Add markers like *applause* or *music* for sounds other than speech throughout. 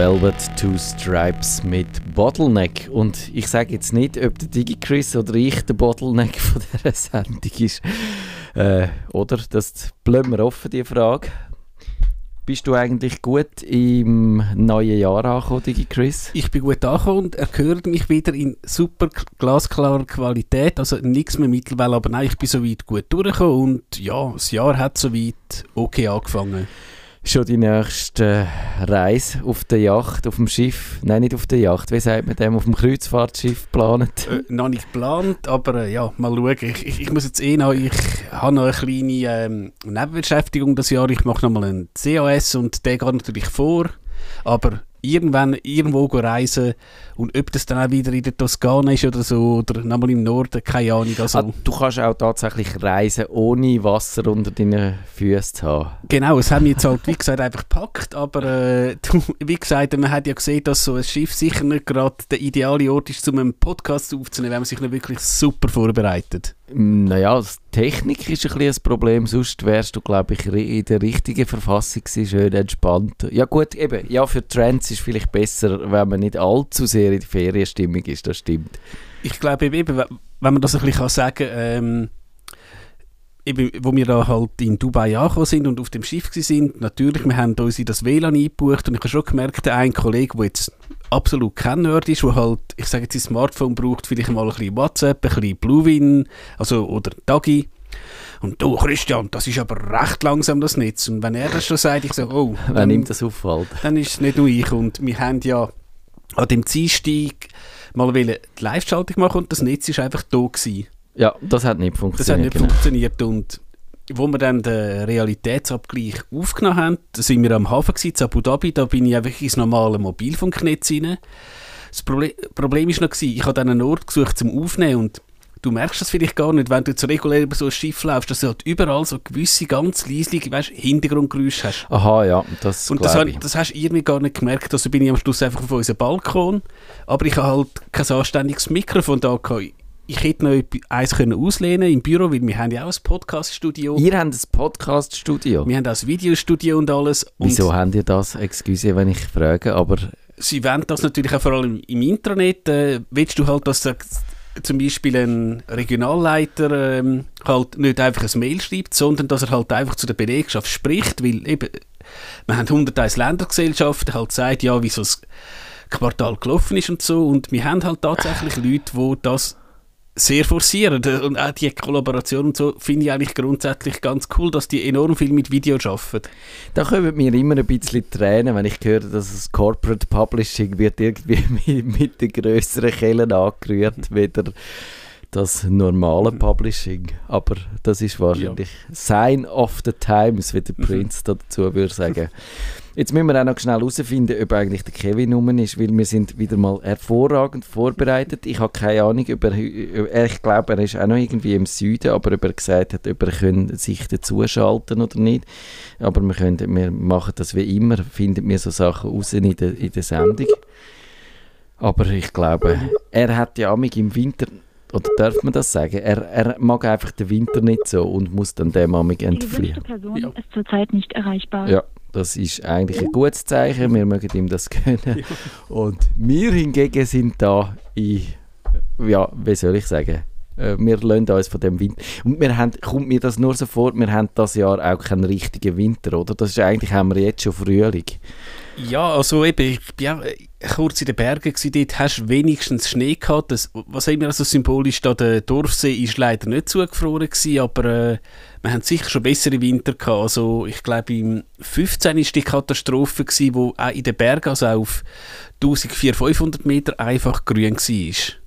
Velvet Two Stripes mit Bottleneck. Und ich sage jetzt nicht, ob der DigiChris oder ich der Bottleneck von *laughs* dieser Sendung ist. Äh, oder? Das bleiben wir offen, die Frage. Bist du eigentlich gut im neuen Jahr angekommen, DigiChris? Ich bin gut angekommen und er hört mich wieder in super glasklarer Qualität. Also nichts mehr mittlerweile, aber nein, ich bin soweit gut durchgekommen und ja, das Jahr hat soweit okay angefangen schon die nächste Reise auf der Yacht, auf dem Schiff, nein, nicht auf der Yacht, wie sagt man dem, auf dem Kreuzfahrtschiff geplant? Äh, noch nicht geplant, aber äh, ja, mal schauen. Ich, ich, ich, muss jetzt eh noch, ich habe noch eine kleine ähm, Nebenbeschäftigung das Jahr. Ich mache nochmal einen CAS und der geht natürlich vor, aber irgendwann irgendwo reisen und ob das dann auch wieder in der Toskana ist oder so oder nochmal im Norden, keine Ahnung. Also. Ah, du kannst auch tatsächlich reisen, ohne Wasser unter deinen Füßen zu haben. Genau, es haben wir jetzt halt, wie gesagt, einfach gepackt, aber äh, wie gesagt, man hat ja gesehen, dass so ein Schiff sicher nicht gerade der ideale Ort ist, um einen Podcast aufzunehmen, wenn man sich nicht wirklich super vorbereitet. Naja, Technik ist ein, ein Problem, sonst wärst du, glaube ich, in der richtigen Verfassung gewesen, schön entspannt. Ja gut, eben, ja, für Trends ist es vielleicht besser, wenn man nicht allzu sehr in die Ferienstimmung ist, das stimmt. Ich glaube eben, wenn man das ein bisschen sagen kann, ähm, eben, wo wir da halt in Dubai angekommen sind und auf dem Schiff sind, natürlich, wir haben uns in das WLAN eingebucht und ich habe schon gemerkt, der ein Kollege, der jetzt absolut kein Nerd ist, der halt, ich sage jetzt, ein Smartphone braucht, vielleicht mal ein bisschen WhatsApp, ein bisschen Bluewin, also, oder Dagi. Und du, Christian, das ist aber recht langsam, das Netz. Und wenn er das schon sagt, ich sage, oh. *laughs* Wenn ihm das auffällt. Dann ist es nicht nur ich. Und wir haben ja an dem Ziehsteig mal die Live-Schaltung machen und das Netz ist einfach da gewesen. Ja, das hat nicht funktioniert. Das hat nicht genau. funktioniert und wo wir dann den Realitätsabgleich aufgenommen haben, da sind wir am Hafen gewesen, in Abu Dhabi, da bin ich einfach ins normale Mobilfunknetz rein. Das Problem, Problem ist noch gewesen, ich habe dann einen Ort gesucht zum Aufnehmen und du merkst das vielleicht gar nicht, wenn du jetzt regulär über so ein Schiff laufst, dass du halt überall so gewisse ganz leisliche weißt, Hintergrundgeräusche hast. Aha, ja, das Und das, ich. das hast du irgendwie gar nicht gemerkt, also bin ich am Schluss einfach auf unserem Balkon, aber ich habe halt kein anständiges Mikrofon da gehabt ich hätte noch eins können auslehnen im Büro, weil wir haben ja auch ein Podcast-Studio. Ihr habt ein Podcast-Studio? Wir haben auch ein Videostudio und alles. Und Wieso habt ihr das? Excuse, wenn ich frage, aber... Sie wollen das natürlich auch vor allem im Intranet. Äh, willst du halt, dass zum Beispiel ein Regionalleiter ähm, halt nicht einfach ein Mail schreibt, sondern dass er halt einfach zu der Belegschaft spricht, weil eben, wir haben 101 Ländergesellschaften, halt sagt, ja, wieso das Quartal gelaufen ist und so und wir haben halt tatsächlich Leute, die das sehr forcieren. Und auch die Kollaboration und so finde ich eigentlich grundsätzlich ganz cool, dass die enorm viel mit Video arbeiten. Da kommen mir immer ein bisschen Tränen, wenn ich höre, dass das Corporate Publishing wird irgendwie *laughs* mit, mit den grösseren Kellen angerührt, weder das normale Publishing. Aber das ist wahrscheinlich ja. Sign of the Times, wie der mhm. Prince dazu würde sagen. *laughs* Jetzt müssen wir auch noch schnell herausfinden, ob eigentlich der Kevin rum ist, weil wir sind wieder mal hervorragend vorbereitet. Ich habe keine Ahnung, ob er, ich glaube, er ist auch noch irgendwie im Süden, aber ob er gesagt hat, ob er sich dazuschalten oder nicht. Aber wir, können, wir machen das wie immer, finden wir so Sachen raus in der, in der Sendung. Aber ich glaube, er hat ja amig im Winter oder darf man das sagen? Er, er mag einfach den Winter nicht so und muss dann dem amig entfliehen. Die Person ja. ist zurzeit nicht erreichbar. Ja, das ist eigentlich ein gutes Zeichen. Wir mögen ihm das gönnen. Und wir hingegen sind da in, ja, wie soll ich sagen, äh, wir lassen uns von dem Winter. Und wir haben, kommt mir das nur so vor, wir haben das Jahr auch keinen richtigen Winter, oder? Das ist eigentlich, haben wir jetzt schon Frühling. Ja, also eben, ich bin ja kurz in den Bergen gewesen, dort hast du wenigstens Schnee gehabt. Das, was immer also symbolisch da, der Dorfsee ist leider nicht zugefroren gewesen, aber äh, wir haben sicher schon bessere Winter gehabt. Also ich glaube im 15 war die Katastrophe gewesen, wo auch in den Bergen, also auf 1400, 500 Meter einfach grün war.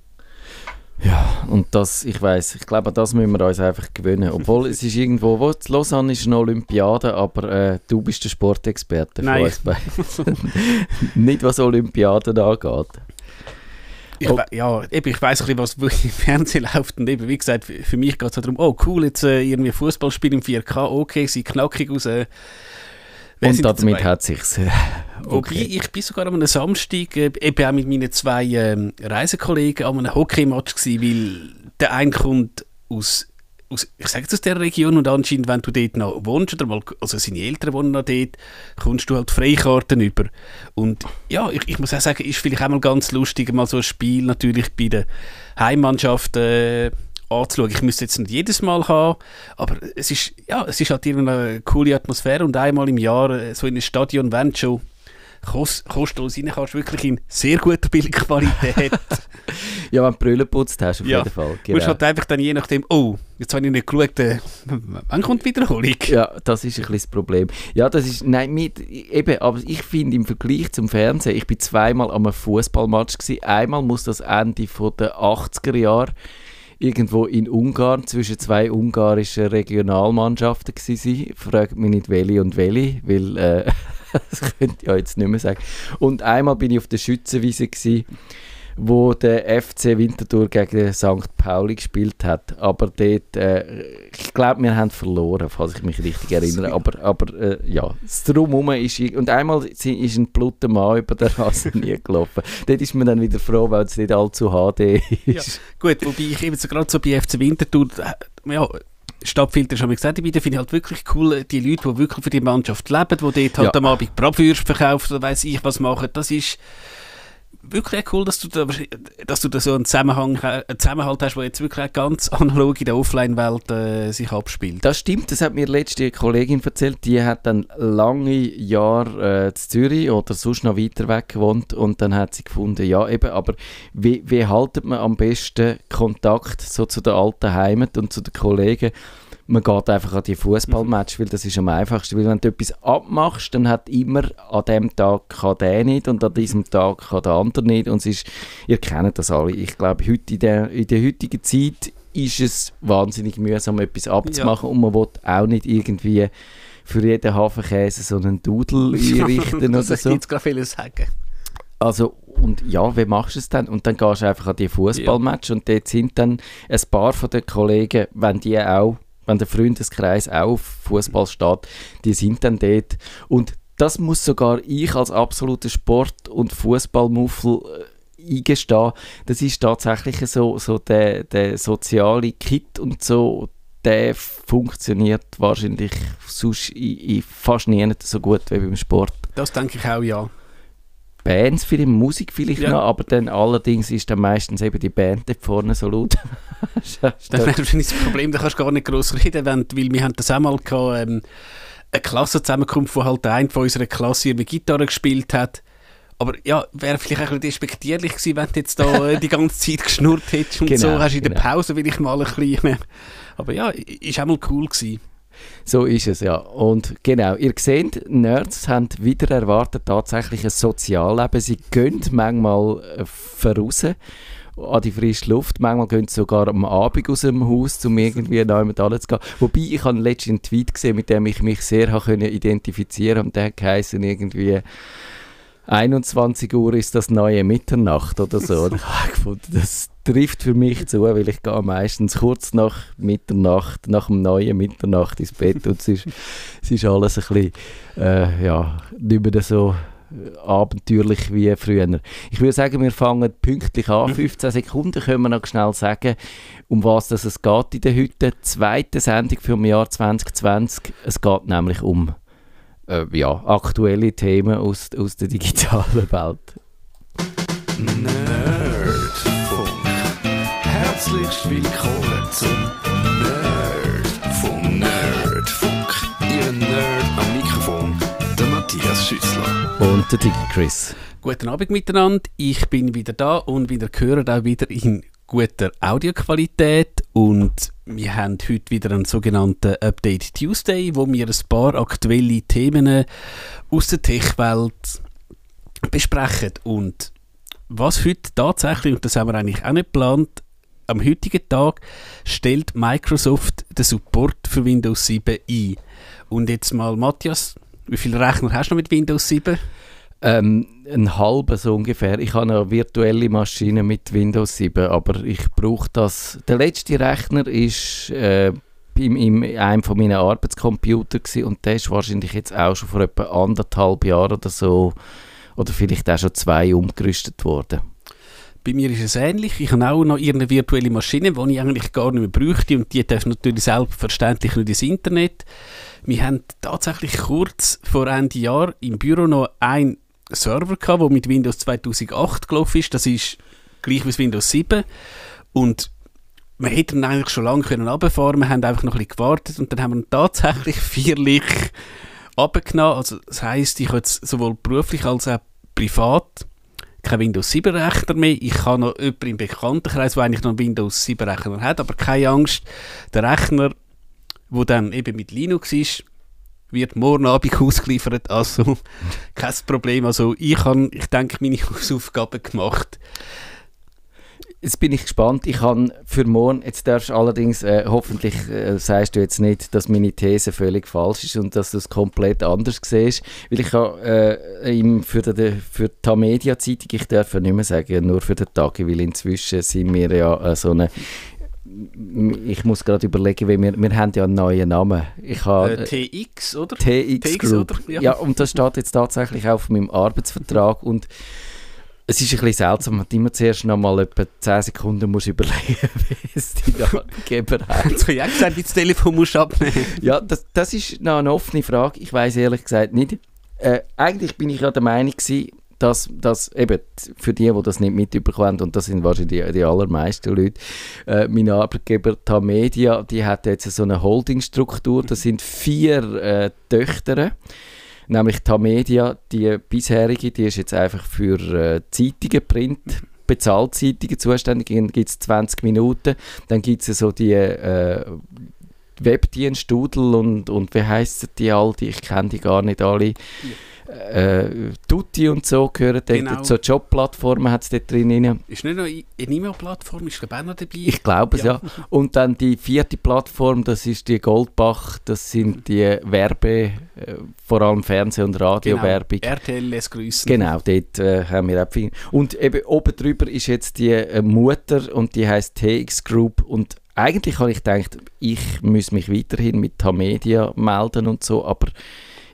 Ja, und das, ich weiß, ich glaube, das müssen wir uns einfach gewöhnen. Obwohl es ist irgendwo, wo Lausanne ist eine Olympiade, aber äh, du bist der Sportexperte Nein. *laughs* Nicht was Olympiaden angeht. Ich, oh. Ja, eben, ich weiss ein bisschen, was *laughs* im Fernsehen läuft. Und eben, wie gesagt, für mich geht es darum, oh cool, jetzt äh, irgendwie Fußballspiel im 4K, okay, sieht knackig aus. Äh, und damit hat sich's. *laughs* Okay. Wobei, ich bin sogar am Samstag äh, eben auch mit meinen zwei äh, Reisekollegen an einem Hockeymatch gewesen, weil der eine kommt aus aus, ich sage jetzt aus der Region und anscheinend, wenn du dort noch wohnst oder mal, also seine Eltern wohnen noch dort, kommst du halt Freikarten über. Und ja, ich, ich muss auch sagen, ist vielleicht auch mal ganz lustig, mal so ein Spiel natürlich bei der Heimmannschaft äh, anzuschauen. Ich müsste jetzt nicht jedes Mal haben, aber es ist, ja, es ist halt eine coole Atmosphäre und einmal im Jahr äh, so in ein Stadion, wenn schon kost, kostenlos rein kannst, wirklich in sehr guter Bildqualität. *laughs* ja, wenn du Brille putzt hast, auf Ja. jeden Fall. Du musst Genau. halt einfach dann je nachdem, oh, jetzt habe ich nicht geschaut, äh, wann kommt Wiederholung? Ja, das ist ein bisschen das Problem. Ja, das ist, nein, mit, eben, aber ich finde im Vergleich zum Fernsehen, ich bin zweimal am Fußballmatch gewesen. Einmal muss das Ende von der 80er Jahre irgendwo in Ungarn zwischen zwei ungarischen Regionalmannschaften gewesen sein. Fragt mich nicht welche und welche, weil äh, *laughs* das könnte ich ja jetzt nicht mehr sagen. Und einmal bin ich auf der Schützenwiese gewesen, wo der FC Winterthur gegen St. Pauli gespielt hat. Aber dort, äh, ich glaube, wir haben verloren, falls ich mich richtig erinnere. Aber, aber äh, ja, das Drumherum ist... Und einmal ist ein bluter Mann über den Rasen *laughs* nie gelaufen. Dort ist man dann wieder froh, weil es nicht allzu HD ist. Gut, wobei ich eben so gerade so bei FC Winterthur, äh, ja, Stadtfilter schon mal gesagt, habe, finde ich halt wirklich cool, die Leute, die wirklich für die Mannschaft leben, die dort halt Ja. am Abend Bratwürste verkaufen oder weiss ich was machen, das ist wirklich cool, dass du da, dass du da so einen, Zusammenhang, einen Zusammenhalt hast, der jetzt wirklich ganz analog in der Offline-Welt äh, sich abspielt. Das stimmt, das hat mir letzte Kollegin erzählt, die hat dann lange Jahre äh, in Zürich oder sonst noch weiter weg gewohnt und dann hat sie gefunden, ja eben, aber wie, wie haltet man am besten Kontakt so zu der alten Heimat und zu den Kollegen? Man geht einfach an die Fußballmatch, weil das ist am einfachsten. Weil wenn du etwas abmachst, dann hat immer an dem Tag kann der nicht und an diesem Tag kann der andere nicht. Und es ist, ihr kennt das alle. Ich glaube, heute in der, in der heutigen Zeit ist es wahnsinnig mühsam, etwas abzumachen und man will auch nicht irgendwie für jeden Hafenkäse so einen Dudel *laughs* einrichten oder das so. jetzt gerade viel sagen. Also, und ja, wie machst du es dann? Und dann gehst du einfach an die Fußballmatch und dort sind dann ein paar von den Kollegen, wenn die auch, wenn der Freundeskreis auf Fußball steht, die sind dann dort. Und das muss sogar ich als absoluter Sport- und Fußballmuffel äh, eingestehen. Das ist tatsächlich so, so der, der soziale Kit und so, der funktioniert wahrscheinlich sonst in, in fast nie so gut wie beim Sport. Das denke ich auch, ja. Bands, viel Musik vielleicht Ja. noch, aber dann allerdings ist dann meistens eben die Band dort vorne so laut. *laughs* Das wahrscheinlich das Problem, da kannst du gar nicht gross reden, wenn, weil wir haben das auch mal gehabt, ähm, eine Klassenzusammenkunft, wo halt der eine von unserer Klasse irgendwie Gitarre gespielt hat. Aber ja, wäre vielleicht ein bisschen despektierlich gewesen, wenn du jetzt da äh, die ganze Zeit geschnurrt hättest und Genau, so hast du in der genau. Pause will ich mal ein bisschen. Aber ja, ist auch mal cool gewesen. So ist es, ja. Und genau, ihr seht, Nerds haben wieder erwartet tatsächlich ein Sozialleben. Sie gehen manchmal äh, voraus an die frische Luft. Manchmal gehen sie sogar am Abend aus dem Haus, um irgendwie neu mit alles zu gehen. Wobei, ich habe letztens einen Tweet gesehen, mit dem ich mich sehr identifizieren und der geheißen irgendwie 21 Uhr ist das neue Mitternacht oder so. Und *laughs* ich habe gefunden, das trifft für mich zu, weil ich gehe meistens kurz nach Mitternacht, nach dem neuen Mitternacht ins Bett und es ist, es ist alles ein bisschen, äh, ja, nicht mehr so abenteuerlich wie früher. Ich würde sagen, wir fangen pünktlich an. 15 Sekunden können wir noch schnell sagen, um was das es geht in der heute. Zweite Sendung für das Jahr 2020. Es geht nämlich um äh, ja, aktuelle Themen aus, aus der digitalen Welt. Nerdfunk. Herzlich willkommen zum Nerdfunk. Nerdfunk. Ihr Nerd am Mikrofon, der Matthias Schüssler. Und der Dick Chris. Guten Abend miteinander, ich bin wieder da und wieder gehört auch wieder in guter Audioqualität und wir haben heute wieder einen sogenannten Update Tuesday, wo wir ein paar aktuelle Themen aus der Tech-Welt besprechen und was heute tatsächlich, und das haben wir eigentlich auch nicht geplant, am heutigen Tag stellt Microsoft den Support für Windows 7 ein. Und jetzt mal, Matthias, wie viele Rechner hast du noch mit Windows 7? Ähm, ein halber so ungefähr. Ich habe eine virtuelle Maschine mit Windows 7, aber ich brauche das. Der letzte Rechner ist äh, in, in einem von meinen Arbeitscomputer gewesen und der ist wahrscheinlich jetzt auch schon vor etwa anderthalb Jahren oder so oder vielleicht auch schon zwei umgerüstet worden. bei mir ist es ähnlich. Ich habe auch noch irgendeine virtuelle Maschine, die ich eigentlich gar nicht mehr bräuchte und die darf natürlich selbstverständlich nicht ins Internet. Wir haben tatsächlich kurz vor Ende Jahr im Büro noch einen Server gehabt, der mit Windows 2008 gelaufen ist. Das ist gleich wie Windows 7 und wir hätten eigentlich schon lange können runterfahren Wir haben einfach noch ein bisschen gewartet und dann haben wir ihn tatsächlich *laughs* vierlich abgenommen. Also das heisst, ich habe jetzt sowohl beruflich als auch privat kein Windows 7 Rechner mehr. Ich habe noch jemanden im Bekanntenkreis, der eigentlich noch einen Windows 7 Rechner hat, aber keine Angst. Der Rechner, der dann eben mit Linux ist, wird morgen Abend *laughs* ausgeliefert, also *laughs* kein Problem. Also ich habe, ich denke, meine *laughs* Hausaufgaben gemacht. Jetzt bin ich gespannt. Ich habe für morgen, jetzt darfst du allerdings, äh, hoffentlich äh, sagst du jetzt nicht, dass meine These völlig falsch ist und dass du es komplett anders siehst. Weil ich habe äh, für, die, für die Tamedia-Zeitung, ich darf nicht mehr sagen, nur für den Tag, weil inzwischen sind wir ja äh, so eine ich muss gerade überlegen, weil wir, wir haben ja einen neuen Namen. Ich habe, äh, TX, oder? TX, TX Group. Oder? Ja. ja. und das steht jetzt tatsächlich auf meinem Arbeitsvertrag und es ist ein bisschen seltsam, man immer zuerst noch mal etwa 10 Sekunden muss überlegen, *laughs* wie es dein Arbeitgeber *laughs* heißt. Jetzt habe ich auch gesagt, wie das Telefon musst abnehmen. ja, das, das ist noch eine offene Frage. Ich weiß ehrlich gesagt nicht. Äh, eigentlich bin ich ja der Meinung gewesen, dass, dass eben für die, die das nicht mitbekommen und das sind wahrscheinlich die, die allermeisten Leute, äh, mein Arbeitgeber Tamedia, die hat jetzt so eine Holdingstruktur, das sind vier äh, Töchter, nämlich Tamedia, die bisherige, die ist jetzt einfach für äh, Zeitungen, Print, Bezahlzeitungen zuständig, dann gibt es 20 Minuten, dann gibt es so die äh, Webdienst Doodle und, und wie heissen die all, die, ich kenne die gar nicht alle. Ja äh, Tutti und so gehören genau. dort, so Jobplattformen hat es dort drin. Ist nicht noch eine E-Mail-Plattform, ist glaube auch noch dabei? Ich glaube es, ja. ja. Und dann die vierte Plattform, das ist die Goldbach, das sind die Werbe, äh, vor allem Fernseh- und Radiowerbung. Genau. RTL lässt grüßen. Genau, dort äh, haben wir auch viel. Und eben oben drüber ist jetzt die äh, Mutter und die heißt TX Group und eigentlich habe ich gedacht, ich muss mich weiterhin mit Tamedia melden und so, aber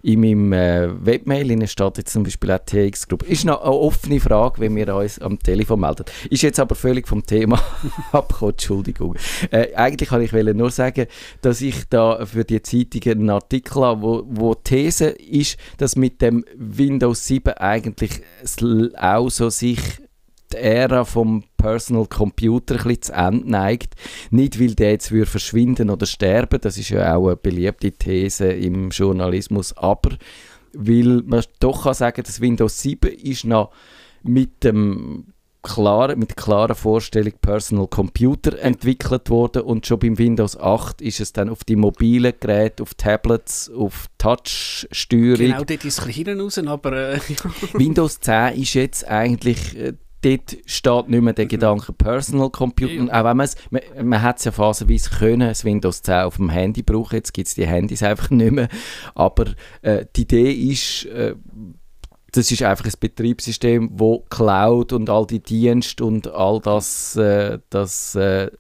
in meinem äh, Webmail steht jetzt zum Beispiel auch TX Group. Ist noch eine offene Frage, wenn wir uns am Telefon melden. Ist jetzt aber völlig vom Thema *laughs* abgekommen, Entschuldigung. Äh, eigentlich kann ich nur sagen, dass ich da für die Zeitung einen Artikel habe, wo, wo These ist, dass mit dem Windows 7 eigentlich auch so sich die Ära vom Personal Computer ein bisschen zu Ende neigt. Nicht, weil der jetzt würde verschwinden oder sterben, das ist ja auch eine beliebte These im Journalismus, aber weil man doch kann sagen, dass Windows 7 ist noch mit dem klaren, mit der klaren Vorstellung Personal Computer entwickelt worden und schon beim Windows 8 ist es dann auf die mobilen Geräte, auf Tablets, auf Touch-Steuerung. Genau, dort ist es ein bisschen raus, aber... Äh, *laughs* Windows 10 ist jetzt eigentlich äh, dort steht nicht mehr der mhm. Gedanke Personal Computer. Ja. Auch wenn man es, man, man hat es ja phasenweise können, das Windows 10 auf dem Handy brauchen, jetzt gibt es die Handys einfach nicht mehr. Aber äh, die Idee ist, äh, das ist einfach ein Betriebssystem, wo Cloud und all die Dienste und all das, äh, das äh,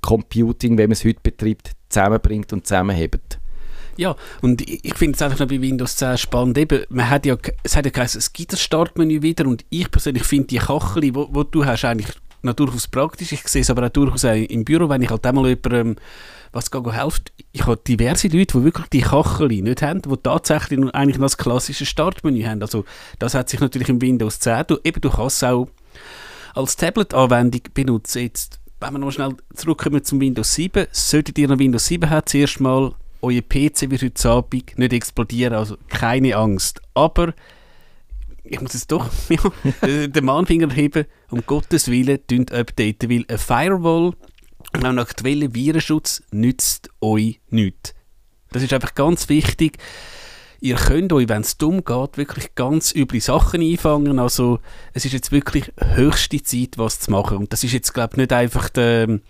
Computing, wie man es heute betreibt, zusammenbringt und zusammenhebt. Ja, und ich, finde es einfach noch bei Windows 10 spannend. Eben, man hat ja, es hat ja geheißen, es gibt das Startmenü wieder und ich persönlich finde die Kachel, wo, wo du hast, eigentlich noch durchaus praktisch. Ich sehe es aber auch durchaus auch im Büro, wenn ich halt einmal jemandem was hilft. Ich habe diverse Leute, die wirklich die Kachel nicht haben, die tatsächlich eigentlich noch das klassische Startmenü haben. Also das hat sich natürlich im Windows 10, du, eben du kannst es auch als Tablet-Anwendung benutzen. Jetzt, wenn wir noch schnell zurückkommen zum Windows 7, solltet ihr noch Windows 7 haben, zuerst mal euer PC wird heute Abend nicht explodieren, also keine Angst. Aber ich muss jetzt doch *laughs* den Mahnfinger heben, um Gottes Willen, updaten, weil eine Firewall und auch ein aktueller Virenschutz nützt euch nichts. Das ist einfach ganz wichtig ihr könnt euch, wenn es dumm geht, wirklich ganz üble Sachen einfangen. Also es ist jetzt wirklich höchste Zeit, was zu machen. Und das ist jetzt, glaube ich, nicht einfach die, eine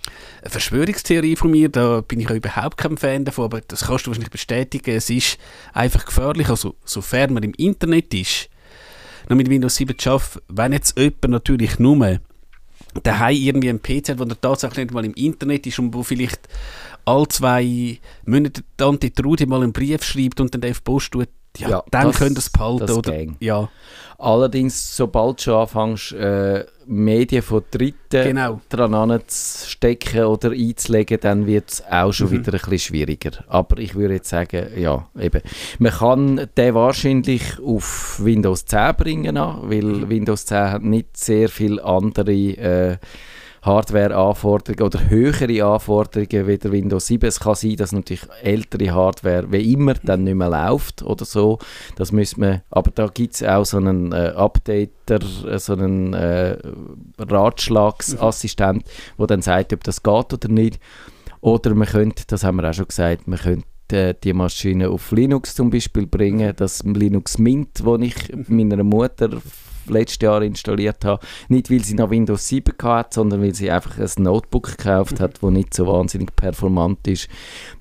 Verschwörungstheorie von mir, da bin ich auch überhaupt kein Fan davon, aber das kannst du wahrscheinlich bestätigen. Es ist einfach gefährlich, also sofern man im Internet ist, noch mit Windows 7 zu arbeiten, wenn jetzt jemand natürlich nur daheim irgendwie einen PC hat, wo er tatsächlich nicht mal im Internet ist und wo vielleicht alle zwei Monate Tante Trudi mal einen Brief schreibt und dann auf Post tut, ja, Ja, dann das- könnt ihr es behalten. das oder, ja, Allerdings, sobald du schon anfängst, äh, Medien von Dritten genau. dran zu stecken oder einzulegen, dann wird es auch schon Mhm. wieder ein bisschen schwieriger. Aber ich würde jetzt sagen, ja, eben. Man kann den wahrscheinlich auf Windows 10 bringen, weil Mhm. Windows 10 hat nicht sehr viele andere äh, Hardware-Anforderungen oder höhere Anforderungen wie der Windows 7. Es kann sein, dass natürlich ältere Hardware wie immer dann nicht mehr läuft oder so. Das müssen wir, aber da gibt es auch so einen äh, Updater, äh, so einen äh, Ratschlagsassistent, der dann sagt, ob das geht oder nicht. Oder man könnte, das haben wir auch schon gesagt, man könnte äh, die Maschine auf Linux zum Beispiel bringen. Das Linux Mint, das ich meiner Mutter letztes Jahr installiert habe. Nicht, weil sie noch Windows 7 hat, sondern weil sie einfach ein Notebook gekauft hat, das nicht so wahnsinnig performant ist.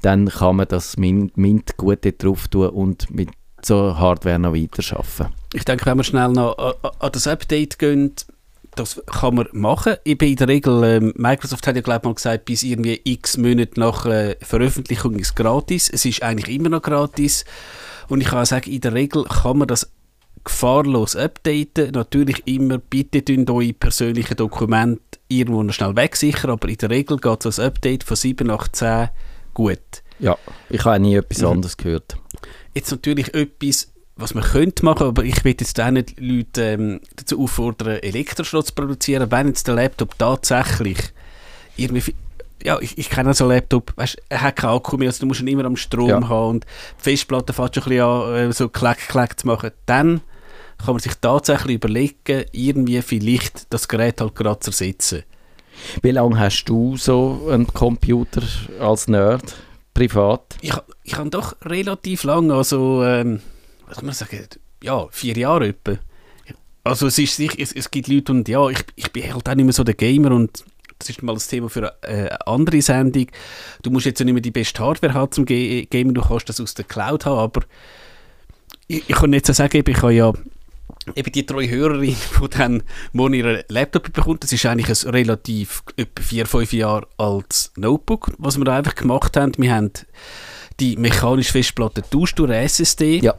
Dann kann man das Mint, Mint gut drauf tun und mit so Hardware noch weiterarbeiten. Ich denke, wenn wir schnell noch an, an- an das Update gehen, das kann man machen. Ich bin in der Regel, ähm, Microsoft hat ja glaube mal gesagt, bis irgendwie x Monate nach äh, Veröffentlichung ist gratis. Es ist eigentlich immer noch gratis. Und ich kann auch sagen, in der Regel kann man das gefahrlos updaten. Natürlich immer, bitte tun eure persönlichen Dokumente irgendwo noch schnell wegsichern, aber in der Regel geht ein Update von 7 nach 10 gut. Ja, ich habe nie etwas Mhm. anderes gehört. Jetzt natürlich etwas, was man könnte machen, aber ich will jetzt auch nicht Leute ähm, dazu auffordern, Elektroschrott zu produzieren, wenn jetzt der Laptop tatsächlich irgendwie... Ja, ich, ich kenne so einen Laptop, weißt, er hat keinen Akku mehr, also du musst ihn immer am Strom Ja. haben und die Festplatte fängt schon ein bisschen an, äh, so klack, klack zu machen. Dann kann man sich tatsächlich überlegen, irgendwie vielleicht das Gerät halt gerade zu ersetzen. Wie lange hast du so einen Computer als Nerd, privat? Ich, ich habe doch relativ lang, also, ähm, was kann man sagen, ja, vier Jahre etwa. Also es ist sicher, es, es gibt Leute und ja, ich, ich bin halt auch nicht mehr so der Gamer und das ist mal das Thema für eine, äh, eine andere Sendung. Du musst jetzt ja nicht mehr die beste Hardware haben zum Gamen, du kannst das aus der Cloud haben, aber ich, ich kann jetzt so sagen, ich habe ja eben die treue Hörerin, *laughs* die dann morgen ihren Laptop bekommt, das ist eigentlich ein relativ etwa vier, fünf Jahre altes Notebook, was wir da einfach gemacht haben. Wir haben die mechanische Festplatte tauscht durch eine SSD Ja.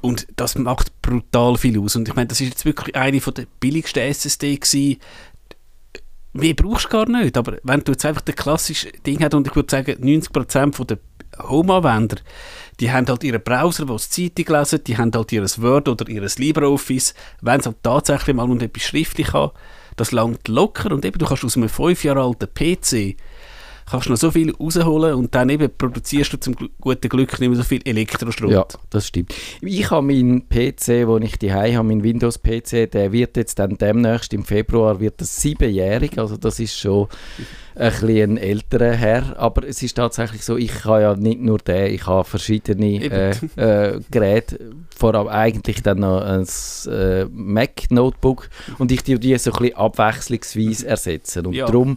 und das macht brutal viel aus. Und ich meine, das ist jetzt wirklich eine von der billigsten SSD gewesen. Mehr brauchst du gar nicht, aber wenn du jetzt einfach das klassische Ding hast und ich würde sagen, 90% von der Home-Anwender, die haben halt ihren Browser, wo sie Zeitung lesen, die haben halt ihr Word oder ihr LibreOffice. Wenn sie halt tatsächlich mal und etwas schriftlich haben, das langt locker und eben, du kannst aus einem 5 Jahre alten PC kannst noch so viel rausholen und dann eben produzierst du zum guten Glück nicht mehr so viel Elektroschrott. Ja, das stimmt. Ich habe meinen PC, wo ich die habe, mein Windows-PC, der wird jetzt dann demnächst im Februar wird das siebenjährig, also das ist schon ein bisschen älterer Herr, aber es ist tatsächlich so, ich habe ja nicht nur den, ich habe verschiedene äh, äh, Geräte, vor allem eigentlich dann noch ein äh, Mac-Notebook und ich die die so ein bisschen abwechslungsweise ersetzen und Ja. darum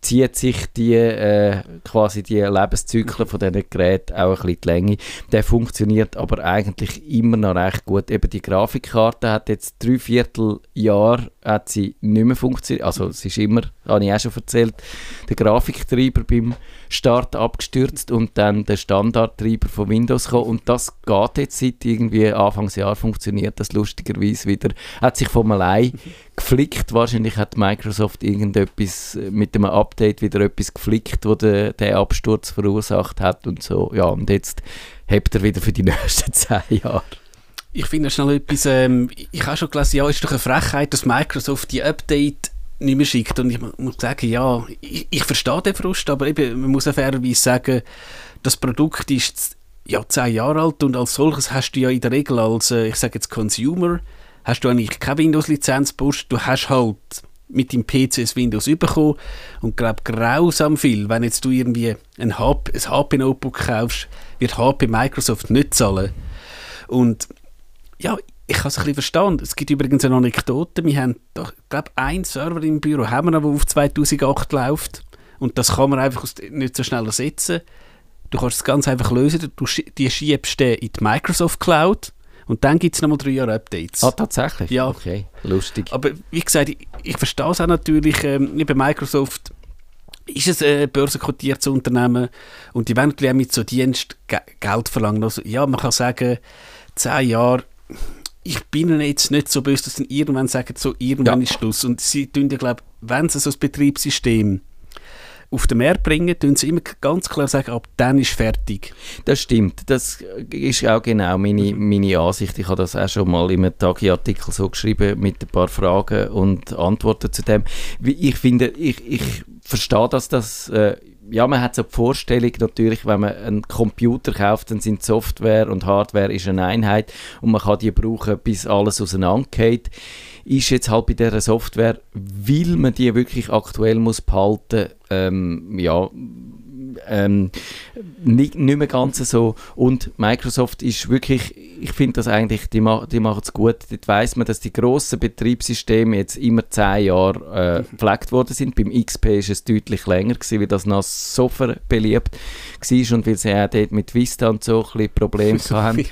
zieht sich die äh, quasi die Lebenszyklen von diesen Geräten auch ein bisschen die Länge. Der funktioniert aber eigentlich immer noch recht gut. Eben die Grafikkarte hat jetzt drei Vierteljahr hat sie nicht mehr funktioniert. Also es ist immer, habe ich auch schon erzählt, der Grafiktreiber beim Start abgestürzt und dann der Standardtreiber von Windows kam und das geht jetzt seit irgendwie Anfangsjahr funktioniert das lustigerweise wieder. Hat sich von allein geflickt. Wahrscheinlich hat Microsoft irgendetwas äh, mit dem Update wieder etwas geflickt, wo der, der Absturz verursacht hat und so. Ja, und jetzt hebt er wieder für die *laughs* nächsten zehn Jahre. Ich finde schnell etwas, ähm, ich habe schon gelesen, ja, ist doch eine Frechheit, dass Microsoft die Update nicht mehr schickt. Und ich mu- muss sagen, ja, ich, ich verstehe den Frust, aber eben, man muss auch fairerweise sagen, das Produkt ist ja zehn Jahre alt und als solches hast du ja in der Regel als, äh, ich sage jetzt Consumer, hast du eigentlich keine Windows-Lizenz du hast halt mit dem PC das Windows bekommen und glaube grausam viel, wenn jetzt du irgendwie ein HP, ein HP-Notebook kaufst, wird HP Microsoft nicht zahlen. Und ja, ich kann es ein bisschen verstehen. Es gibt übrigens eine Anekdote. Wir haben, doch, glaube, einen Server im Büro haben wir noch, der auf 2008 läuft. Und das kann man einfach nicht so schnell ersetzen. Du kannst es ganz einfach lösen. Du schiebst den in die Microsoft Cloud und dann gibt es nochmal drei Jahre Updates. Ah, tatsächlich? Ja. Okay, lustig. Aber wie gesagt, ich, ich verstehe es auch natürlich. Ähm, bei Microsoft ist es ein börsenkotiertes Unternehmen und die wollen natürlich auch mit so Dienst Ge Geld verlangen. Also, ja, man kann sagen, zehn Jahre, ich bin jetzt nicht so böse, dass sie irgendwann sagen, so irgendwann Ja. ist Schluss. Und sie tun ja, glaube wenn sie so ein Betriebssystem auf den Markt bringen, tun sie immer ganz klar sagen, ab dann ist fertig. Das stimmt. Das ist auch genau meine, meine Ansicht. Ich habe das auch schon mal in einem Tagi-Artikel so geschrieben mit ein paar Fragen und Antworten zu dem. Ich finde, ich, ich verstehe, dass das... Äh, ja, man hat so die Vorstellung natürlich, wenn man einen Computer kauft, dann sind Software und Hardware ist eine Einheit und man kann die brauchen, bis alles auseinandergeht. Ist jetzt halt bei dieser Software, weil man die wirklich aktuell muss behalten, ähm, ja, ähm, nicht, nicht mehr ganz so. Und Microsoft ist wirklich, ich finde das eigentlich, die, ma die machen es gut. Dort weiss man, dass die grossen Betriebssysteme jetzt immer zehn Jahre äh, gepflegt worden sind. Beim XP ist es deutlich länger gewesen, weil das noch so beliebt war und weil sie auch dort mit Vista und so ein bisschen Probleme *laughs* hatten.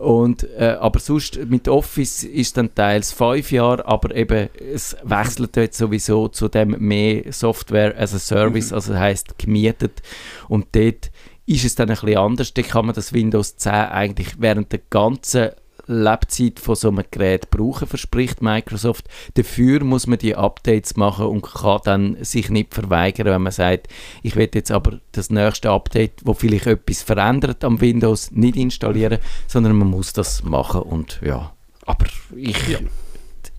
Und, äh, aber sonst mit Office ist dann teils fünf Jahre, aber eben es wechselt jetzt sowieso zu dem mehr Software as a Service, also heißt gemietet. Und dort ist es dann ein bisschen anders. Da kann man das Windows 10 eigentlich während der ganzen Lebzeit von so einem Gerät brauchen, verspricht Microsoft. Dafür muss man die Updates machen und kann dann sich nicht verweigern, wenn man sagt, ich will jetzt aber das nächste Update, wo vielleicht etwas verändert am Windows, nicht installieren, sondern man muss das machen und ja, aber ich...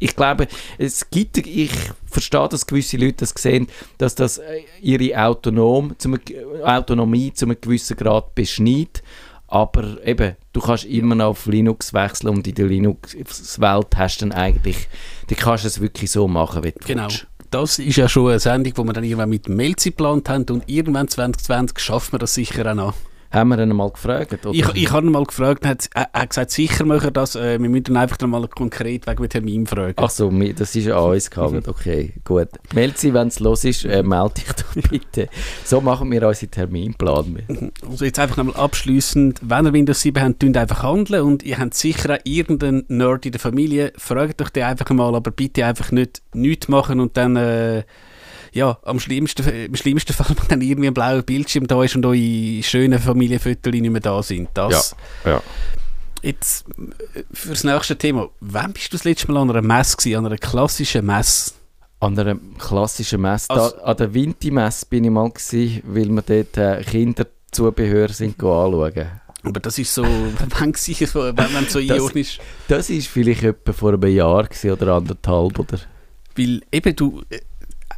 Ich glaube, es gibt, ich verstehe, dass gewisse Leute das sehen, dass das äh, ihre Autonom, zum, Autonomie zu einem gewissen Grad beschneidet. Aber eben, du kannst immer noch auf Linux wechseln und in der Linux-Welt hast dann eigentlich, du kannst es wirklich so machen, wie du Genau. Das ist ja schon eine Sendung, die wir dann irgendwann mit Melzi geplant haben und irgendwann 2020 schaffen wir das sicher auch noch. Haben wir ihn mal gefragt? Oder? Ich, ich habe ihn mal gefragt, er hat, er hat gesagt, sicher machen wir das, äh, wir müssen dann einfach dann mal konkret wegen dem Termin fragen. Ach so, mi- das ist an uns gegangen. *laughs* Okay, gut. Melzi, wenn es los ist, äh, melde dich doch *laughs* bitte. So machen wir unseren Terminplan. *laughs* Also jetzt einfach nochmal abschliessend, wenn ihr Windows 7 habt, tun einfach handeln und ihr habt sicher auch irgendeinen Nerd in der Familie, fragt euch den einfach mal, aber bitte einfach nicht nichts machen und dann äh, ja, am schlimmsten, im schlimmsten Fall, *laughs* wenn dann irgendwie ein blauer Bildschirm da ist und eure schönen Familienfotos nicht mehr da sind. Das, ja. Jetzt äh, fürs nächste Thema. Wann bist du das letzte Mal an einer Messe gewesen, an einer klassischen Messe? An einer klassischen Messe, Also- da, an der Vinti-Messe bin ich mal gewesen, weil wir dort äh, Kinderzubehör sind go anschauen. Aber das ist so, *laughs* wann so- wenn es so Das- ironisch Das war vielleicht etwa vor einem Jahr gewesen, oder anderthalb. Oder? Weil eben du, äh,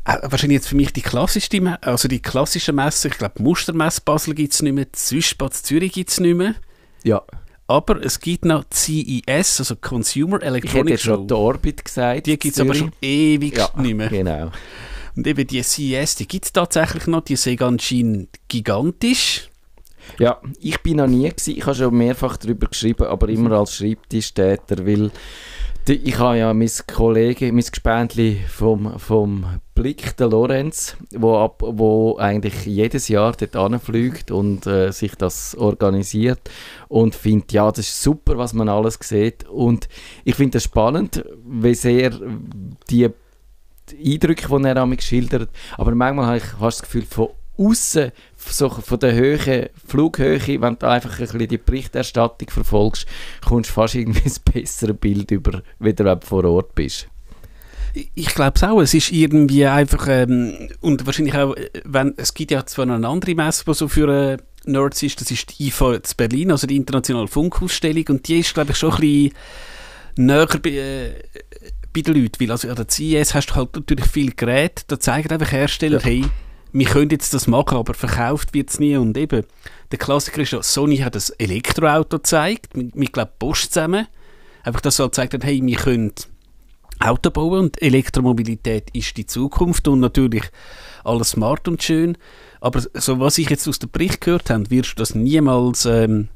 wahrscheinlich jetzt für mich die klassischste, also die klassische Messe, ich glaube Mustermesse Basel gibt es nicht mehr, Süßspatz Zürich gibt es nicht mehr, Ja, aber es gibt noch CES, also Consumer ich hätte Electronics jetzt schon Show. die Orbit gesagt. Die gibt es aber schon ewig ja, nicht mehr. genau. Und eben die CES, die gibt es tatsächlich noch, die sind anscheinend gigantisch. Ja, ich bin noch nie gewesen. Ich habe schon mehrfach darüber geschrieben, aber immer als Schreibtischtäter, weil ich habe ja mein Kollege, mein Gespendli vom, vom Blick, der Lorenz, wo, ab, wo eigentlich jedes Jahr dort anfliegt und äh, sich das organisiert und findet, ja, das ist super, was man alles sieht und ich finde das spannend, wie sehr die Eindrücke, die er an schildert. Aber manchmal habe ich fast das Gefühl, von außen, so von der Höhe, Flughöhe, wenn du einfach ein bisschen die Berichterstattung verfolgst, kommst du fast irgendwie ein besseres Bild über, wie du wenn du vor Ort bist. Ich- glaube es auch. Es ist irgendwie einfach, ähm, und wahrscheinlich auch, äh, wenn, es gibt ja zwar noch eine andere Messe, die so für äh, Nerds ist, das ist die IFA zu Berlin, also die Internationale Funkausstellung, und die ist, glaube ich, schon ein bisschen näher bei, äh, bei den Leuten, weil also an der CES hast du halt natürlich viele Geräte, da zeigen einfach Hersteller, Ja. hey, wir können jetzt das machen, aber verkauft wird es nie. Und eben, der Klassiker ist ja, Sony hat das Elektroauto gezeigt, mit, mit glaube Bosch zusammen, einfach, dass sie halt gezeigt haben, hey, wir können Auto bauen und Elektromobilität ist die Zukunft und natürlich alles smart und schön. Aber so was ich jetzt aus dem Bericht gehört habe, wirst du das niemals ähm,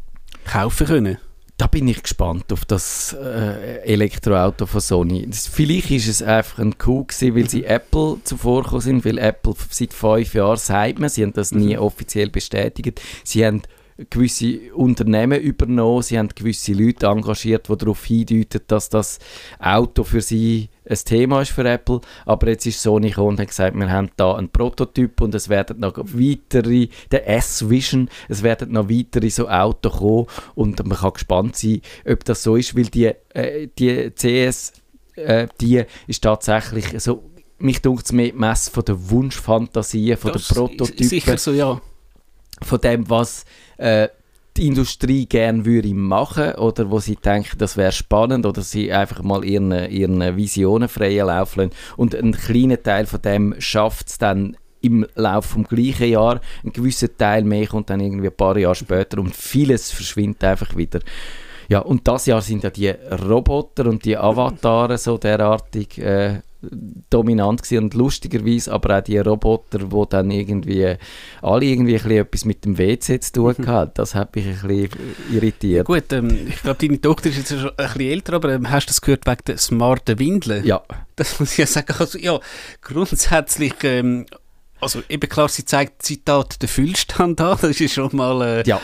kaufen können. Da bin ich gespannt auf das äh, Elektroauto von Sony. Das, vielleicht ist es einfach ein Coup gewesen, weil sie Apple zuvorgekommen sind, weil Apple seit fünf Jahren sagt man, sie haben das nie offiziell bestätigt, sie haben gewisse Unternehmen übernommen, sie haben gewisse Leute engagiert, die darauf hindeuten, dass das Auto für sie ein Thema ist für Apple, aber jetzt ist Sony gekommen und hat gesagt, wir haben da einen Prototyp und es werden noch weitere, der S-Vision, es werden noch weitere so Autos kommen. Und man kann gespannt sein, ob das so ist, weil die, äh, die CS, äh, die ist tatsächlich so, mich dunkt es mehr die Messe von der Wunschfantasie, von Das der Prototypen. Sicher so, ja. Von dem, was äh, die Industrie gerne würde machen oder wo sie denken, das wäre spannend oder sie einfach mal ihren, ihren Visionen freien Lauf lassen. Und ein kleiner Teil von dem schafft es dann im Laufe vom gleichen Jahr, ein gewisser Teil mehr kommt dann irgendwie ein paar Jahre später und vieles verschwindet einfach wieder. Ja, und das Jahr sind ja die Roboter und die Avatare so derartig äh, dominant gewesen und lustigerweise aber auch die Roboter, wo dann irgendwie alle irgendwie ein bisschen etwas mit dem WC zu tun hatten. Das hat mich ein bisschen irritiert. Gut, ähm, ich glaube, deine Tochter ist jetzt schon ein bisschen älter, aber ähm, hast du das gehört wegen der smarten Windeln? Ja, Das muss ich ja sagen. Also, ja, grundsätzlich, ähm, also eben klar, sie zeigt Zitat den Füllstand an, das ist schon mal... Äh, ja.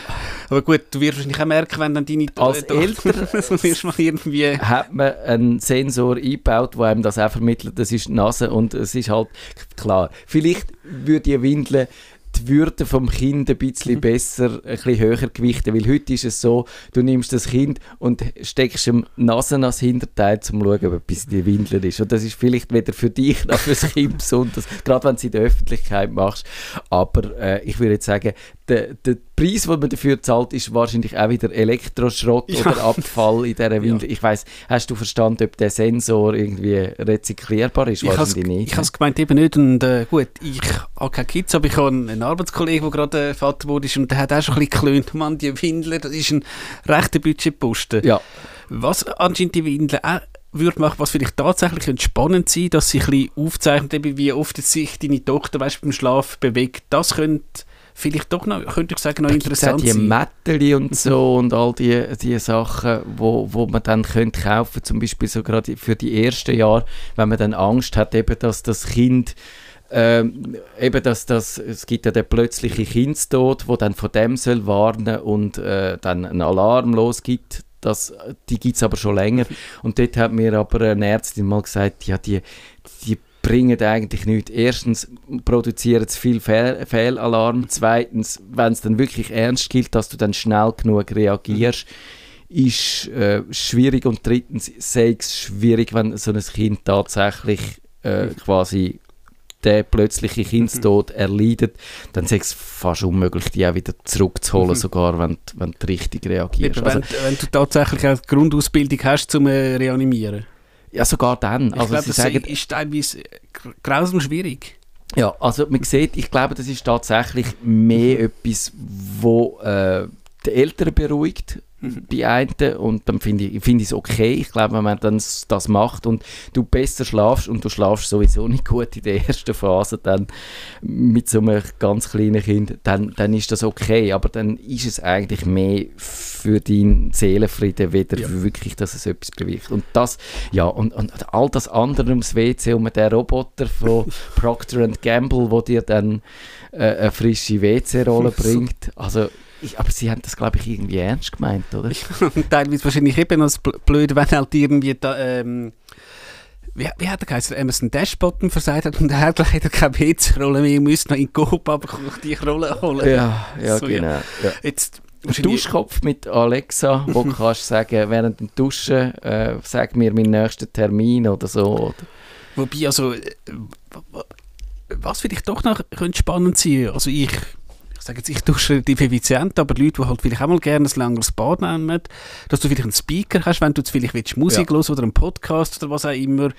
Aber gut, du wirst wahrscheinlich auch merken, wenn dann deine Als Tochter Eltern- *laughs* wirst du mal irgendwie... hat man einen Sensor eingebaut, der einem das auch vermittelt, das ist die Nase und es ist halt klar. Vielleicht würde die Windel die Würde vom Kind ein bisschen besser, ein bisschen höher gewichten, weil heute ist es so, du nimmst das Kind und steckst ihm Nase ans Hinterteil, um zu schauen, ob etwas in die Windel ist. Und das ist vielleicht weder für dich noch für das Kind besonders, gerade wenn du es in der Öffentlichkeit machst. Aber äh, ich würde jetzt sagen, der, der Preis, den man dafür zahlt, ist wahrscheinlich auch wieder Elektroschrott Ja. oder Abfall in dieser *laughs* Windel. Ich weiß, hast du verstanden, ob der Sensor irgendwie rezyklierbar ist? Ich habe Wahrscheinlich nicht. ich has gemeint eben nicht und äh, gut, ich habe keine Kids, aber ich habe einen Arbeitskollegen, der gerade äh, Vater wurde und der hat auch schon ein bisschen geklönt, *laughs* Mann, die Windler, das ist ein rechter Budgetposten. ja, Was anscheinend die Windel auch würde machen, was vielleicht tatsächlich spannend sein, dass sie ein bisschen aufzeichnet, wie oft sich deine Tochter weißt, beim Schlaf bewegt, das könnte vielleicht doch noch, könnte ich sagen, noch da interessant die sein. Mätteli und so und all die, die Sachen, wo, wo man dann könnte kaufen, zum Beispiel so gerade für die ersten Jahre, wenn man dann Angst hat, eben, dass das Kind ähm, eben, dass das, es gibt ja den plötzlichen Kindstod, wo dann von dem soll warnen und äh, dann einen Alarm losgibt. Das, die gibt es aber schon länger. Und dort hat mir aber eine Ärztin mal gesagt, ja, die, die bringen eigentlich nichts. Erstens produzieren sie viel Fehl Fehlalarm. Zweitens, wenn es dann wirklich ernst gilt, dass du dann schnell genug reagierst, ist äh, schwierig. Und drittens sei es schwierig, wenn so ein Kind tatsächlich äh, quasi der plötzliche Kindstod erleidet, dann ist es fast unmöglich, die auch wieder zurückzuholen, Mhm. sogar wenn, du- wenn du richtig reagierst. Eben, Also, wenn, wenn du tatsächlich die Grundausbildung hast zum äh, Reanimieren. Ja, sogar dann. Ich Also glaube, das sagen, ist teilweise gr- grausam schwierig. Ja, also man sieht, ich glaube, das ist tatsächlich mehr etwas, wo äh, die Eltern beruhigt. *laughs* die einen, und dann finde ich, es okay. Ich glaube, wenn man dann das macht und du besser schlafst und du schlafst sowieso nicht gut in der ersten Phase, dann mit so einem ganz kleinen Kind, dann, dann ist das okay. Aber dann ist es eigentlich mehr für deinen Seelenfrieden, weder Ja. wirklich, dass es etwas bewirkt. Und das, ja, und, und all das andere ums WC, um den Roboter von *laughs* Procter Gamble, wo dir dann äh, eine frische WC-Rolle bringt. Also, aber sie haben das, glaube ich, irgendwie ernst gemeint, oder? *laughs* Teilweise wahrscheinlich eben als bl- blöd, wenn halt irgendwie da, ähm, wie, wie hat er geheißen, Emerson Dashbottom versagt hat und er hat leider keine WC-Rolle mehr, müsste noch in Coop aber die Rolle holen. Ja, ja, So, ja. genau. Ja. Jetzt, Ein wahrscheinlich- Duschkopf mit Alexa, wo du *laughs* kannst sagen, während dem Duschen, äh, sag mir meinen nächsten Termin oder so. Oder? Wobei, also, äh, was vielleicht doch noch könnte spannend sein also ich, ich sage jetzt, ich relativ effizient, aber Leute, die halt vielleicht auch mal gerne ein längeres Bad nehmen, dass du vielleicht einen Speaker hast, wenn du jetzt vielleicht willst, Musik Ja. hören oder einen Podcast oder was auch immer,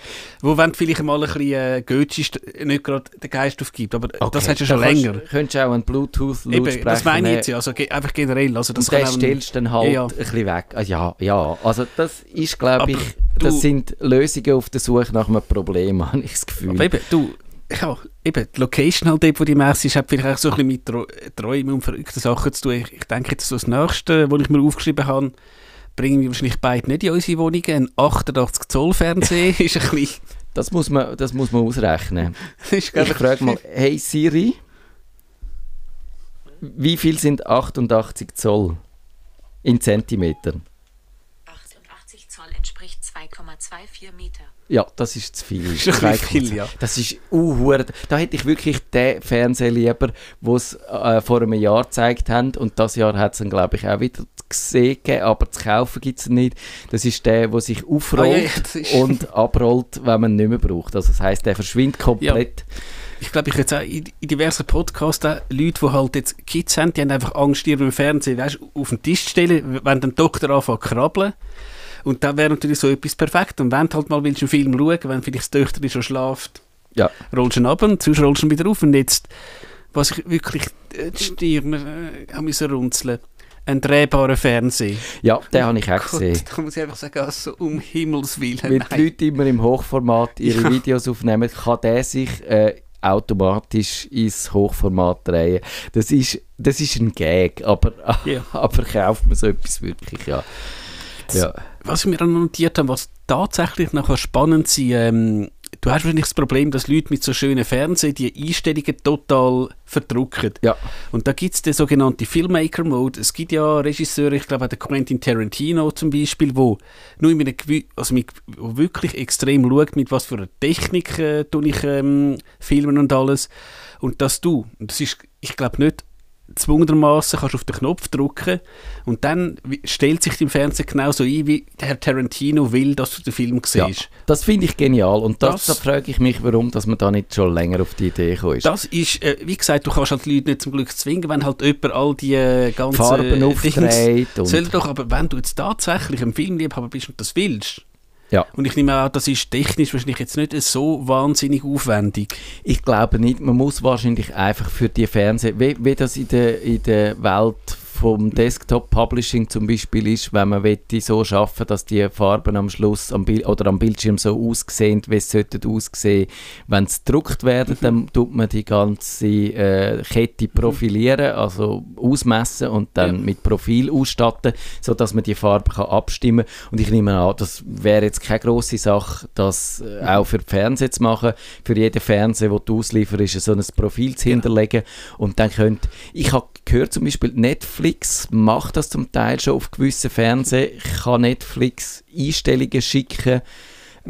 wo wenn du vielleicht mal ein bisschen äh, Götsch nicht gerade den Geist aufgibt, aber das hast du schon Da kannst- länger. Könntest du auch einen Bluetooth-Lautsprecher das meine ich jetzt ja, also einfach generell. Also das und den stellst du dann halt Ja, ja. ein bisschen weg. Ah, ja, ja, also das ist, glaube ich, das sind Lösungen auf der Suche nach einem Problem, *laughs* habe ich das Gefühl. Aber eben, du, ja, eben, die Location halt dort, wo die Messe ist, hat vielleicht auch so ein bisschen mit Tro- Träumen und verrückten Sachen zu tun. Ich, ich denke jetzt so das Nächste, was ich mir aufgeschrieben habe, bringen wir wahrscheinlich beide nicht in unsere Wohnungen. Ein 88 Zoll Fernseher *laughs* ist ein bisschen... Das muss man, das muss man ausrechnen. ist, Ich frage mal, hey Siri, Wie viel sind 88 Zoll in Zentimetern? 88 Zoll entspricht 2,24 Meter. Ja, das ist zu viel. *laughs* ist ein viel, ja. Das ist uh, Da hätte ich wirklich den Fernseher lieber, den sie äh, vor einem Jahr gezeigt haben. Und das Jahr hat es dann, glaube ich, auch wieder gesehen, aber zu kaufen gibt es nicht. Das ist der, der sich aufrollt Ah, ja, ja, das und *laughs* abrollt, wenn man ihn nicht mehr braucht. Also das heisst, der verschwindet komplett. Ich glaube, ich jetzt auch in, in diversen Podcasts auch Leute, die halt jetzt Kids haben, die haben einfach Angst, ihren Fernsehen weißt, auf den Tisch zu stellen, wenn der Doktor anfängt zu krabbeln. Und da wäre natürlich so etwas perfekt. Und wenn du halt mal willst, einen Film schauen wenn vielleicht das Töchter schon schlaft, Ja. rollst du ihn ab und sonst rollst du ihn wieder auf. Und jetzt, was ich wirklich äh, die Stirn äh, müssen runzeln, ein drehbarer Fernseher. Ja, den habe ich auch gesehen. Gott, da muss ich einfach sagen, also um Himmels Willen. Weil die. Leute immer im Hochformat ihre Ja. Videos aufnehmen, kann der sich äh, automatisch ins Hochformat drehen. Das ist, das ist ein Gag, aber, Ja. *laughs* aber kauft man so etwas wirklich, ja. ja. Was wir dann notiert haben, was tatsächlich nachher spannend sein, ähm, du hast wahrscheinlich das Problem, dass Leute mit so schönen Fernsehen die Einstellungen total verdrucken. Ja. Und da gibt es den sogenannten Filmmaker-Mode. Es gibt ja Regisseure, ich glaube auch der Quentin Tarantino zum Beispiel, wo nur in einem also mit, wo wirklich extrem schaut, mit was für einer Technik äh, ich ähm, filmen und alles. Und dass du, und das ist, ich glaube nicht, zwungenermaßen kannst du auf den Knopf drücken und dann stellt sich dein Fernseher genauso ein, wie Herr Tarantino will, dass du den Film Ja, siehst. das finde ich genial und das, Das- da frage ich mich, warum dass man da nicht schon länger auf die Idee ist. Das ist, äh, wie gesagt, du kannst halt die Leute nicht zum Glück zwingen, wenn halt jemand all die äh, ganzen Farben aufdreht Soll doch, aber wenn du jetzt tatsächlich ein Filmliebhaber bist und das willst, Ja. und ich nehme an, das ist technisch wahrscheinlich jetzt nicht so wahnsinnig aufwendig. ich glaube nicht, man muss wahrscheinlich einfach für die Fernsehen, wie, wie das in der, in der Welt vom Desktop-Publishing zum Beispiel ist, wenn man wette, so schaffen, dass die Farben am Schluss am oder am Bildschirm so aussehen, wie es sollten aussehen. Wenn sie gedruckt werden, dann tut man die ganze äh, Kette profilieren, also ausmessen und dann Ja. mit Profil ausstatten, sodass man die Farbe kann abstimmen Und ich nehme an, das wäre jetzt keine grosse Sache, das äh, auch für die Fernsehen zu machen. Für jeden Fernseher, den du auslieferst, ist so ein Profil zu hinterlegen. Und dann könnt, ich habe gehört zum Beispiel, Netflix macht das zum Teil schon auf gewissen Fernsehen. Ich kann Netflix Einstellungen schicken,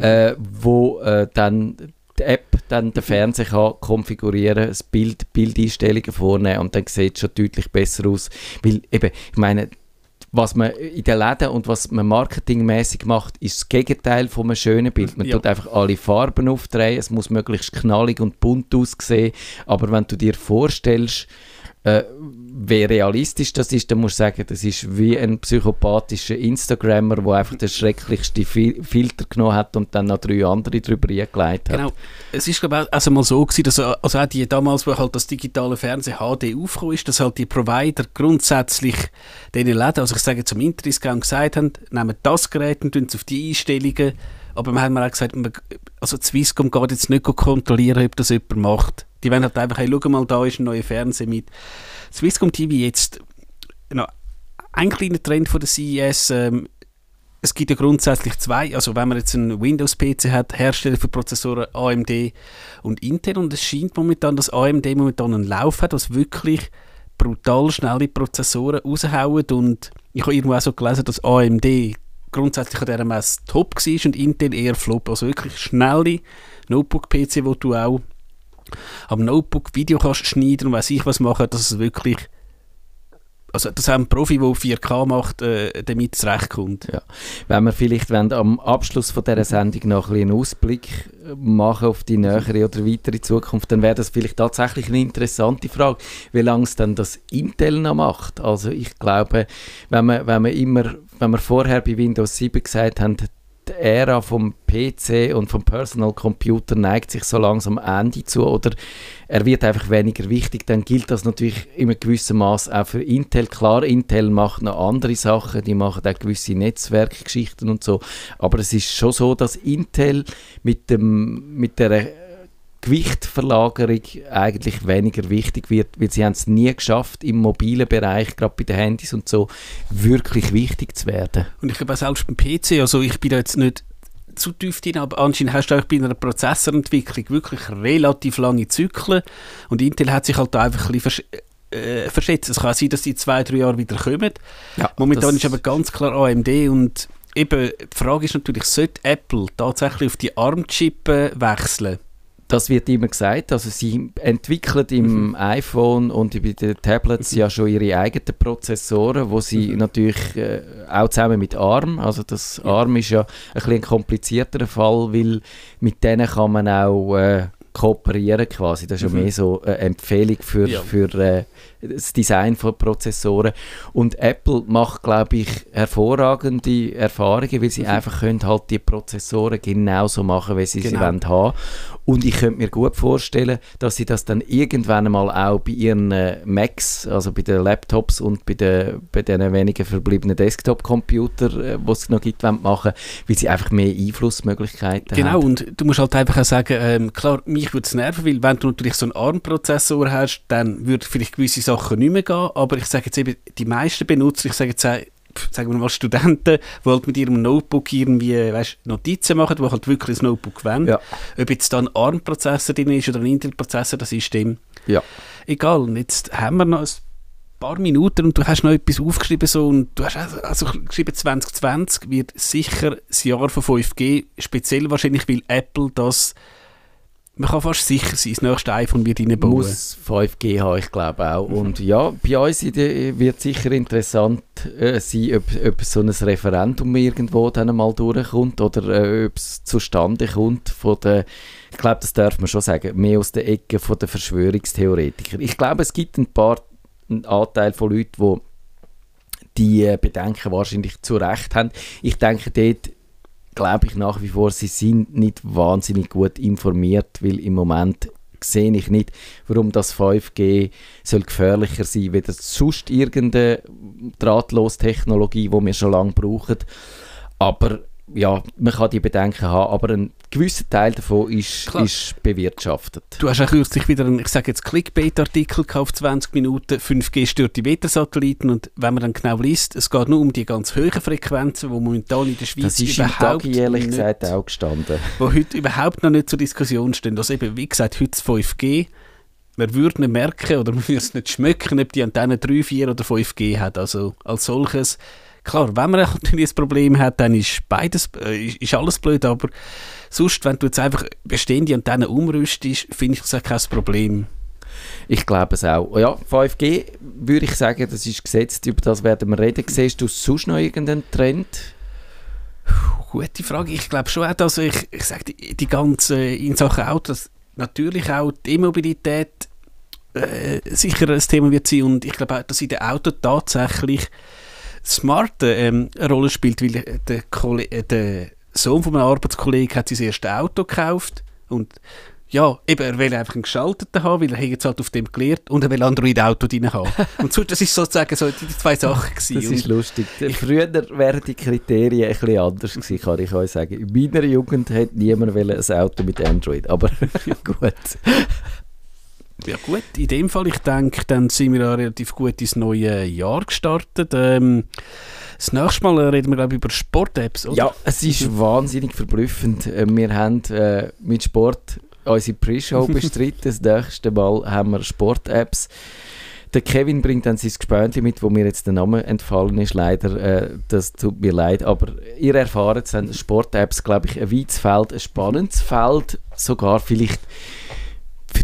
äh, wo äh, dann die App dann den Fernseher kann konfigurieren, das Bild, Bildeinstellungen vornehmen und dann sieht es schon deutlich besser aus. Weil eben, ich meine, was man in den Läden und was man marketingmäßig macht, ist das Gegenteil von einem schönen Bild. Man Ja. tut einfach alle Farben aufdrehen, es muss möglichst knallig und bunt aussehen, aber wenn du dir vorstellst, äh, wie realistisch das ist, dann musst du sagen, das ist wie ein psychopathischer Instagrammer, der einfach den schrecklichsten Fil Filter genommen hat und dann noch drei andere drüber eingelegt hat. Genau. Es ist glaube ich also mal so gewesen, dass also auch die damals, wo halt das digitale Fernsehen HD aufgekommen ist, dass halt die Provider grundsätzlich den Läden, also ich sage zum Interdiscount gesagt haben, nehmen das Gerät und tun es auf die Einstellungen, aber wir haben mir auch gesagt, man, also Swisscom geht jetzt nicht kontrollieren, ob das jemand macht. Die wollen halt einfach, hey, schau mal, da ist ein neuer Fernseher mit. Swisscom TV jetzt, noch ein kleiner Trend von der CES, ähm, es gibt ja grundsätzlich zwei, also wenn man jetzt einen Windows-PC hat, Hersteller für Prozessoren AMD und Intel und es scheint momentan, dass AMD momentan einen Lauf hat, was wirklich brutal schnelle Prozessoren raushauen. Und ich habe irgendwo auch so gelesen, dass AMD grundsätzlich an dieser Messe top war und Intel eher flop, also wirklich schnelle Notebook-PC, wo du auch am Notebook Video kannst schneiden und weiß ich was machen, dass es wirklich also das haben Profi, der 4K macht, äh, damit zurechtkommt. Ja. Wenn wir vielleicht wollen, am Abschluss von dieser Sendung noch ein einen Ausblick machen auf die nähere oder weitere Zukunft, dann wäre das vielleicht tatsächlich eine interessante Frage, wie lange es denn das Intel noch macht. Also ich glaube, wenn man, wenn man immer, wenn wir vorher bei Windows 7 gesagt haben, die Ära vom PC und vom Personal Computer neigt sich so langsam am Ende zu oder er wird einfach weniger wichtig, dann gilt das natürlich in einem gewissen Maß auch für Intel. Klar, Intel macht noch andere Sachen, die machen auch gewisse Netzwerkgeschichten und so, aber es ist schon so, dass Intel mit, dem, mit der Gewichtverlagerung eigentlich weniger wichtig wird, weil sie haben es nie geschafft, im mobilen Bereich, gerade bei den Handys und so, wirklich wichtig zu werden. Und ich glaube auch selbst beim PC, also ich bin da jetzt nicht zu tief drin, aber anscheinend hast du auch bei einer Prozessorentwicklung wirklich relativ lange Zyklen und Intel hat sich halt da einfach ein bisschen, äh, verschätzen. Es kann sein, dass die in zwei, drei Jahre wieder kommen. Ja, Momentan ist aber ganz klar AMD und eben, die Frage ist natürlich, sollte Apple tatsächlich auf die ARM-Chip wechseln? Das wird immer gesagt. Also sie entwickeln im Mhm. iPhone und bei den Tablets ja schon ihre eigenen Prozessoren, wo sie Mhm. natürlich äh, auch zusammen mit ARM, also das ARM ist ja ein bisschen ein komplizierterer Fall, weil mit denen kann man auch äh, kooperieren quasi. Das ist ja Mhm. mehr so eine Empfehlung für, Ja. für äh, das Design von Prozessoren. Und Apple macht, glaube ich, hervorragende Erfahrungen, weil sie Mhm. einfach können halt die Prozessoren genauso machen, wie sie sie Genau. wollen haben. Und ich könnte mir gut vorstellen, dass sie das dann irgendwann mal auch bei ihren äh, Macs, also bei den Laptops und bei den, bei den wenigen verbliebenen Desktop-Computern, äh, die es noch gibt, wollen machen, weil sie einfach mehr Einflussmöglichkeiten Genau, haben. und du musst halt einfach auch sagen, ähm, klar, mich würde es nerven, weil wenn du natürlich so einen ARM-Prozessor hast, dann würde vielleicht gewisse Sachen nicht mehr gehen, aber ich sage jetzt eben, die meisten Benutzer, ich sage jetzt sagen wir mal Studenten, die halt mit ihrem Notebook irgendwie weißt, Notizen machen, die halt wirklich ein Notebook wollen, Ja. ob jetzt da ein ARM-Prozessor drin ist oder ein Intel-Prozessor, das ist dem Ja. egal. Und jetzt haben wir noch ein paar Minuten und du hast noch etwas aufgeschrieben so, und du hast also, also geschrieben 2020 wird sicher das Jahr von 5G, speziell wahrscheinlich, weil Apple das man kann fast sicher sein, das nächste iPhone wird reinbauen. muss 5G haben, ich glaube auch. Und ja, bei uns wird sicher interessant äh, sein, ob, ob so ein Referendum irgendwo dann mal durchkommt oder äh, ob es zustande kommt von der, ich glaube, das darf man schon sagen, mehr aus der Ecke von der Verschwörungstheoretiker. Ich glaube, es gibt ein paar einen Anteil von Leuten, die die äh, Bedenken wahrscheinlich zu Recht haben. Ich denke, dort glaube ich nach wie vor, sie sind nicht wahnsinnig gut informiert, weil im Moment sehe ich nicht, warum das 5G soll gefährlicher sein soll, als sonst irgendeine Drahtlostechnologie, die wir schon lange brauchen. Aber ja, man kann die Bedenken haben, aber ein gewisser Teil davon ist, Klar. ist bewirtschaftet. Du hast auch kürzlich wieder einen, ich sage jetzt Clickbait-Artikel auf 20 Minuten, 5G stört die Wettersatelliten und wenn man dann genau liest, es geht nur um die ganz hohen Frequenzen, die momentan in der Schweiz Das ist im überhaupt Tag ehrlich nicht, gesagt auch gestanden. *laughs* wo heute überhaupt noch nicht zur Diskussion stehen. Also eben, wie gesagt, heute das 5G, man würde nicht merken oder *laughs* man würde es nicht schmecken, ob die Antenne 3, 4 oder 5G hat. Also als solches, klar, wenn man *laughs* natürlich ein Problem hat, dann ist beides, äh, ist, alles blöd, aber sonst, wenn du jetzt einfach bestehende Antennen umrüstest, finde ich das auch kein Problem. Ich glaube es auch. Ja, 5G würde ich sagen, das ist gesetzt, über das werden wir reden. Siehst du sonst noch irgendeinen Trend? Gute Frage. Ich glaube schon auch, dass ich, ich sage, die, die ganze, in Sachen Autos, natürlich auch die E-Mobilität äh, sicher ein Thema wird sein und ich glaube auch, dass in den Autos tatsächlich Smart ähm, eine Rolle spielt, weil der, Kolle äh, der Sohn von meinem Arbeitskollegen hat sein erstes Auto gekauft und ja, eben, er will einfach einen geschalteten haben, weil er jetzt halt auf dem gelernt und er will Android-Auto drin haben. *laughs* und so, das ist sozusagen so die, zwei Sachen gewesen. Das ist lustig. Früher wären die Kriterien ein bisschen anders gewesen, kann ich euch sagen. In meiner Jugend hat niemand ein Auto mit Android, aber *laughs* gut. Ja gut, in dem Fall, ich denke, dann sind wir ja relativ gut ins neue Jahr gestartet. Ähm, das nächste Mal reden wir, glaube ich, über Sport-Apps, oder? Ja, es ist *laughs* wahnsinnig verblüffend. Äh, Wir haben äh, mit Sport unsere Pre-Show *laughs* bestritten. Das nächste Mal haben wir Sport-Apps. Der Kevin bringt dann sein Gespönchen mit, wo mir jetzt der Name entfallen ist, leider. Äh, das tut mir leid. Aber ihr erfahrt dann Sport-Apps, glaube ich, ein weites Feld, ein spannendes Feld. Sogar vielleicht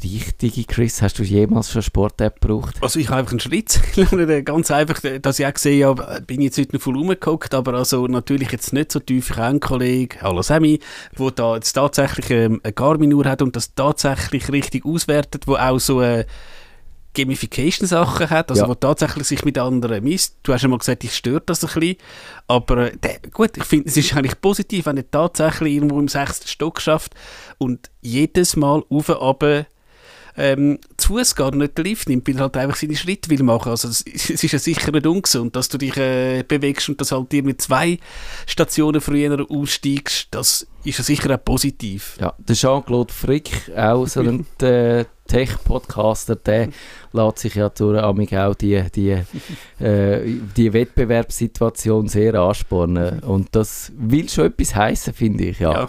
Digi Chris, hast du jemals schon eine Sport-App gebraucht? Also ich habe einfach einen Schritt gelernt, *laughs* ganz einfach, dass ich auch gesehen habe, bin jetzt heute noch voll rumgeguckt, aber also natürlich jetzt nicht so tief. Ich habe einen Kollegen, hallo Sammy, der da jetzt tatsächlich ähm, eine Garmin-Uhr hat und das tatsächlich richtig auswertet, wo auch so äh, Gamification-Sachen hat, also Ja. wo tatsächlich sich mit anderen misst. Du hast ja mal gesagt, ich stört das ein bisschen, aber äh, der, gut, ich finde, es ist eigentlich positiv, wenn er tatsächlich irgendwo im sechsten Stock schafft und jedes Mal auf und runter ähm, zu Fuß nicht den Lift nimmt, weil er halt einfach seine Schritte will machen. Also es, es ist ja sicher nicht ungesund, dass du dich äh, bewegst und dass halt dir mit zwei Stationen früher aussteigst. Das ist ja sicher auch positiv. Ja, der Jean-Claude Frick, auch so ein *laughs* äh, Tech-Podcaster, der lässt sich ja durch amig auch die, die, äh, die Wettbewerbssituation sehr anspornen. *laughs* Und das will schon etwas heißen, finde ich. Ja. Ja.